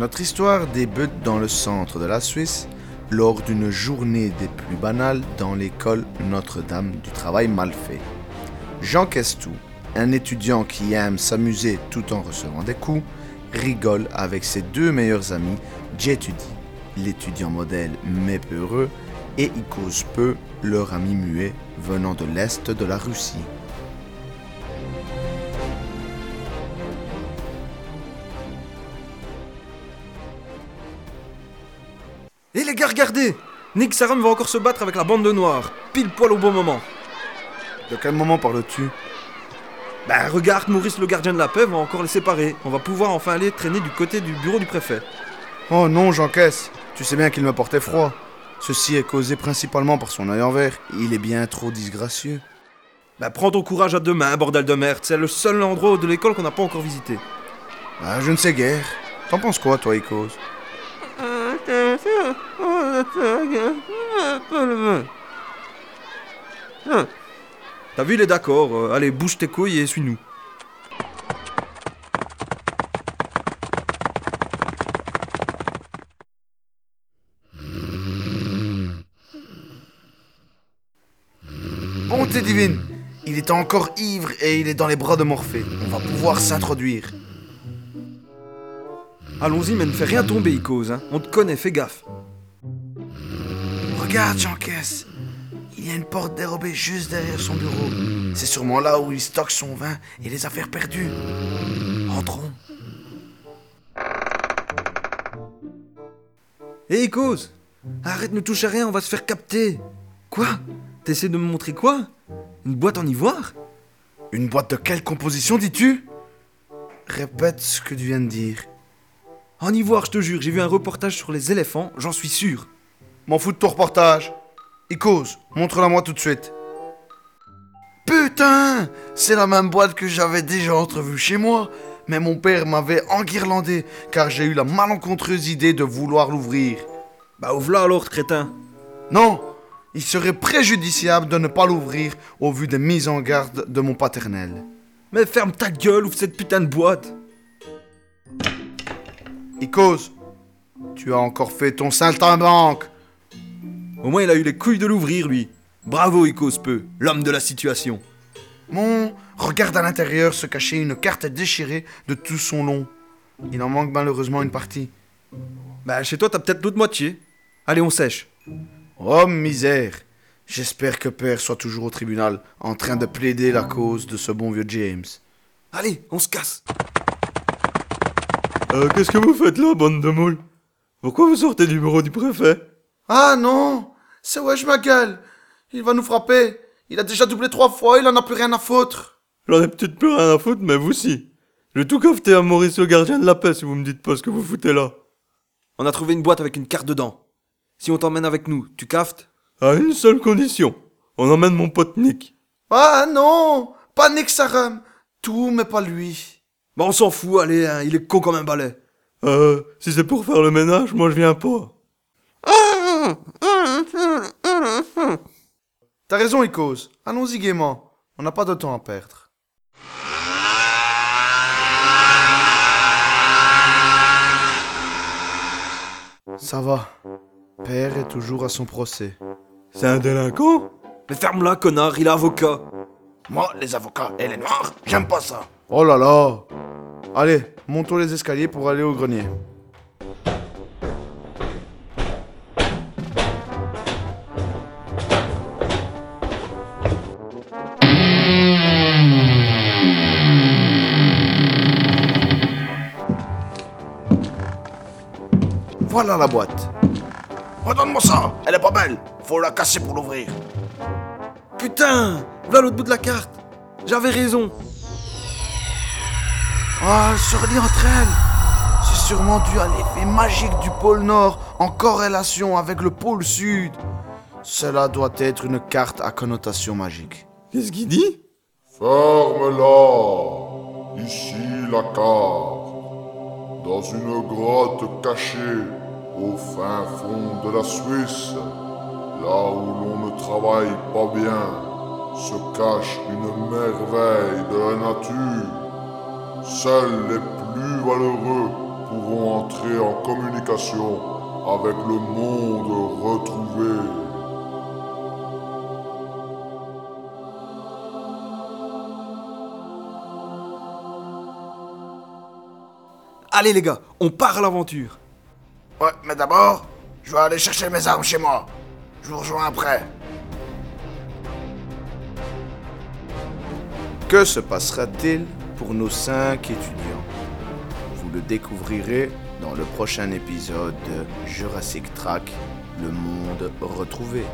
Notre histoire débute dans le centre de la Suisse lors d'une journée des plus banales dans l'école Notre-Dame du travail mal fait. Jean Questou, un étudiant qui aime s'amuser tout en recevant des coups, rigole avec ses deux meilleurs amis, Jetudi, l'étudiant modèle mais peureux, et Icos Peu, leur ami muet venant de l'est de la Russie. Et les gars, regardez Nick Sarum va encore se battre avec la bande de noirs, pile poil au bon moment. De quel moment parles-tu? Ben regarde, Maurice le gardien de la paix va encore les séparer. On va pouvoir enfin aller traîner du côté du bureau du préfet. Oh non, j'encaisse. Tu sais bien qu'il me portait froid. Ceci est causé principalement par son œil en vert. Il est bien trop disgracieux. Ben prends ton courage à deux mains, bordel de merde. C'est le seul endroit de l'école qu'on n'a pas encore visité. Ah, je ne sais guère. T'en penses quoi, toi, Icos? T'as vu, il est d'accord. Euh, allez, bouge tes couilles et suis-nous. Bonté divine Il est encore ivre et il est dans les bras de Morphée. On va pouvoir s'introduire. Allons-y, mais ne fais rien tomber, Icos. Hein. On te connaît, fais gaffe. Regarde, j'encaisse. Il y a une porte dérobée juste derrière son bureau. C'est sûrement là où il stocke son vin et les affaires perdues. Entrons. Hé, Icos Arrête, ne touche à rien, on va se faire capter. Quoi? T'essaies de me montrer quoi? Une boîte en ivoire? Une boîte de quelle composition dis-tu? Répète ce que tu viens de dire. En ivoire, je te jure, j'ai vu un reportage sur les éléphants, j'en suis sûr. M'en fous de ton reportage. Icos, montre-la moi tout de suite. Putain C'est la même boîte que j'avais déjà entrevue chez moi, mais mon père m'avait enguirlandé car j'ai eu la malencontreuse idée de vouloir l'ouvrir. Bah ouvre-la alors, crétin. Non Il serait préjudiciable de ne pas l'ouvrir au vu des mises en garde de mon paternel. Mais ferme ta gueule, ouvre cette putain de boîte. Icos, tu as encore fait ton saltimbanque. Au moins, il a eu les couilles de l'ouvrir, lui. Bravo, Icos Peu, l'homme de la situation. Mon, regarde à l'intérieur se cacher une carte déchirée de tout son long. Il en manque malheureusement une partie. Bah, chez toi, t'as peut-être l'autre moitié. Allez, on sèche. Oh misère J'espère que Père soit toujours au tribunal, en train de plaider la cause de ce bon vieux James. Allez, on se casse. Euh, qu'est-ce que vous faites là, bande de moules? Pourquoi vous sortez du bureau du préfet? Ah non C'est Wesh ma gueule Il va nous frapper Il a déjà doublé trois fois, il en a plus rien à foutre J'en ai peut-être plus rien à foutre, mais vous si. Je vais tout cafeter à Maurice le gardien de la paix si vous me dites pas ce que vous foutez là. On a trouvé une boîte avec une carte dedans. Si on t'emmène avec nous, tu caftes? À une seule condition. On emmène mon pote Nick. Ah non Pas Nick Sarum Tout, mais pas lui. Bah, on s'en fout, allez, hein, il est con comme un balai. Euh, si c'est pour faire le ménage, moi je viens pas. T'as raison, Icos. Allons-y gaiement. On n'a pas de temps à perdre. Ça va. Père est toujours à son procès. C'est un délinquant? Mais ferme-la, connard, il est avocat. Moi, les avocats et les noirs, j'aime pas ça. Oh là là Allez, montons les escaliers pour aller au grenier. Voilà la boîte. Redonne-moi ça, elle est pas belle. Faut la casser pour l'ouvrir. Putain Va l'autre bout de la carte J'avais raison Ah, elle se relie entre elles. C'est sûrement dû à l'effet magique du pôle Nord en corrélation avec le pôle Sud. Cela doit être une carte à connotation magique. Qu'est-ce qu'il dit? Ferme-la. Ici la carte. Dans une grotte cachée au fin fond de la Suisse, là où l'on ne travaille pas bien, se cache une merveille de la nature. Seuls les plus valeureux pourrons entrer en communication avec le monde retrouvé. Allez les gars, on part à l'aventure. Ouais, mais d'abord, je vais aller chercher mes armes chez moi. Je vous rejoins après. Que se passera-t-il pour nos cinq étudiants Vous le découvrirez dans le prochain épisode de Jurassic Track, le monde retrouvé.